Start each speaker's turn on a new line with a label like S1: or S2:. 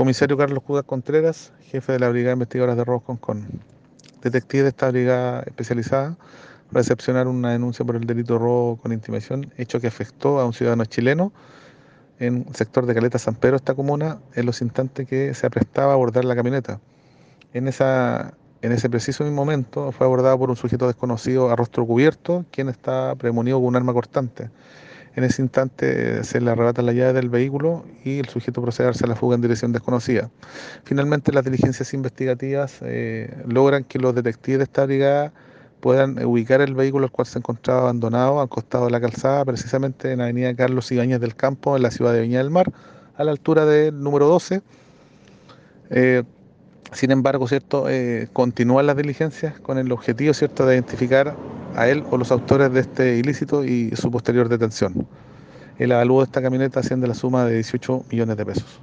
S1: Comisario Carlos Cugas Contreras, jefe de la Brigada de Investigadoras de Robos Concon. Detective de esta brigada especializada recepcionar una denuncia por el delito de robo con intimación, hecho que afectó a un ciudadano chileno en el sector de Caleta San Pedro, esta comuna, en los instantes que se aprestaba a abordar la camioneta. En ese preciso momento fue abordado por un sujeto desconocido a rostro cubierto, quien está premonido con un arma cortante. En ese instante se le arrebata la llave del vehículo y el sujeto procede a darse a la fuga en dirección desconocida. Finalmente, las diligencias investigativas eh, logran que los detectives de esta brigada puedan ubicar el vehículo el cual se encontraba abandonado al costado de la calzada, precisamente en la avenida Carlos Ibáñez del Campo, en la ciudad de Viña del Mar, a la altura del número 12. Eh, sin embargo, ¿cierto? Eh, continúan las diligencias con el objetivo ¿cierto? de identificar a él o los autores de este ilícito y su posterior detención. El avalúo de esta camioneta asciende a la suma de 18 millones de pesos.